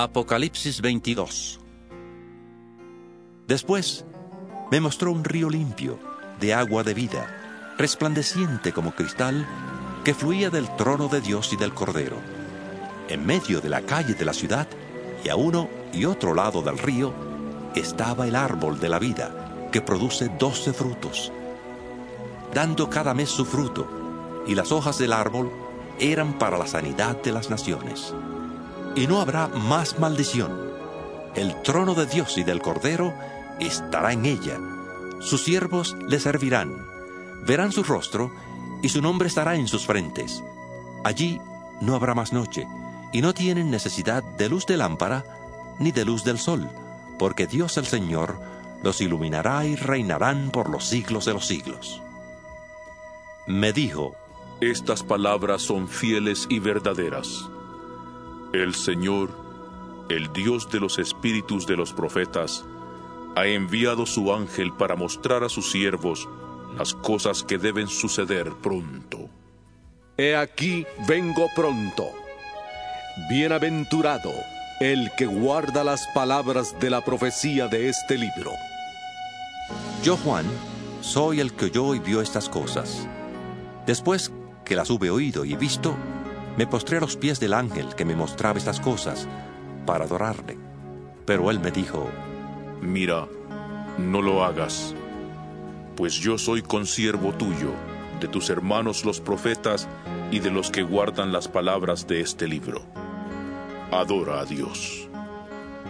Apocalipsis 22 Después me mostró un río limpio, de agua de vida, resplandeciente como cristal, que fluía del trono de Dios y del Cordero. En medio de la calle de la ciudad, y a uno y otro lado del río, estaba el árbol de la vida, que produce doce frutos, dando cada mes su fruto, y las hojas del árbol eran para la sanidad de las naciones y no habrá más maldición. El trono de Dios y del Cordero estará en ella. Sus siervos le servirán. Verán su rostro y su nombre estará en sus frentes. Allí no habrá más noche y no tienen necesidad de luz de lámpara ni de luz del sol, porque Dios el Señor los iluminará y reinarán por los siglos de los siglos. Me dijo, Estas palabras son fieles y verdaderas. El Señor, el Dios de los espíritus de los profetas, ha enviado su ángel para mostrar a sus siervos las cosas que deben suceder pronto. He aquí vengo pronto. Bienaventurado el que guarda las palabras de la profecía de este libro. Yo, Juan, soy el que oyó y vio estas cosas. Después que las hube oído y visto, me postré a los pies del ángel que me mostraba estas cosas para adorarle. Pero él me dijo, Mira, no lo hagas, pues yo soy consiervo tuyo, de tus hermanos los profetas y de los que guardan las palabras de este libro. Adora a Dios.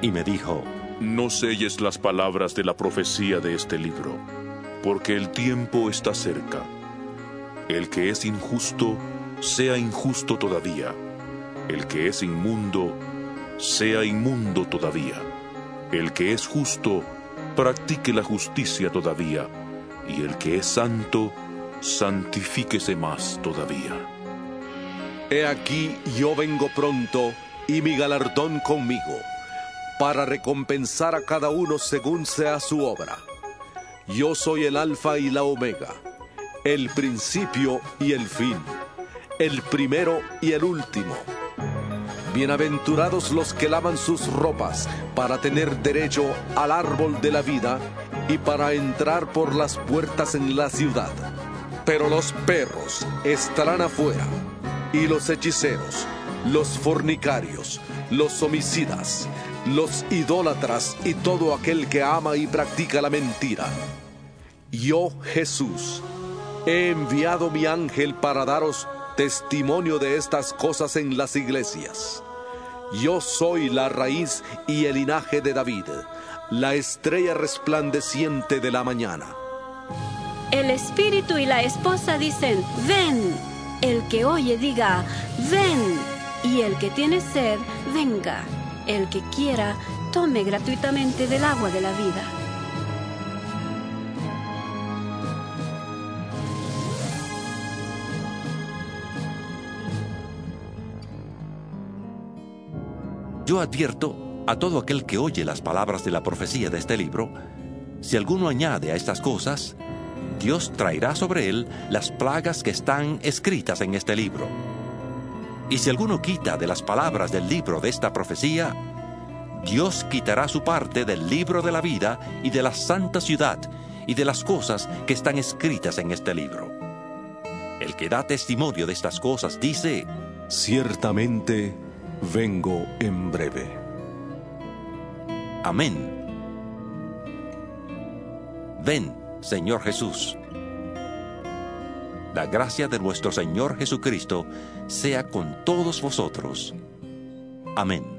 Y me dijo, No selles las palabras de la profecía de este libro, porque el tiempo está cerca. El que es injusto, sea injusto todavía. El que es inmundo, sea inmundo todavía. El que es justo, practique la justicia todavía. Y el que es santo, santifíquese más todavía. He aquí yo vengo pronto y mi galardón conmigo, para recompensar a cada uno según sea su obra. Yo soy el alfa y la omega, el principio y el fin el primero y el último. Bienaventurados los que lavan sus ropas para tener derecho al árbol de la vida y para entrar por las puertas en la ciudad. Pero los perros estarán afuera, y los hechiceros, los fornicarios, los homicidas, los idólatras y todo aquel que ama y practica la mentira. Yo, Jesús, he enviado mi ángel para daros testimonio de estas cosas en las iglesias. Yo soy la raíz y el linaje de David, la estrella resplandeciente de la mañana. El espíritu y la esposa dicen, ven. El que oye diga, ven. Y el que tiene sed, venga. El que quiera, tome gratuitamente del agua de la vida. Yo advierto a todo aquel que oye las palabras de la profecía de este libro, si alguno añade a estas cosas, Dios traerá sobre él las plagas que están escritas en este libro. Y si alguno quita de las palabras del libro de esta profecía, Dios quitará su parte del libro de la vida y de la santa ciudad y de las cosas que están escritas en este libro. El que da testimonio de estas cosas dice, Ciertamente, vengo en breve. Amén. Ven, Señor Jesús. La gracia de nuestro Señor Jesucristo sea con todos vosotros. Amén.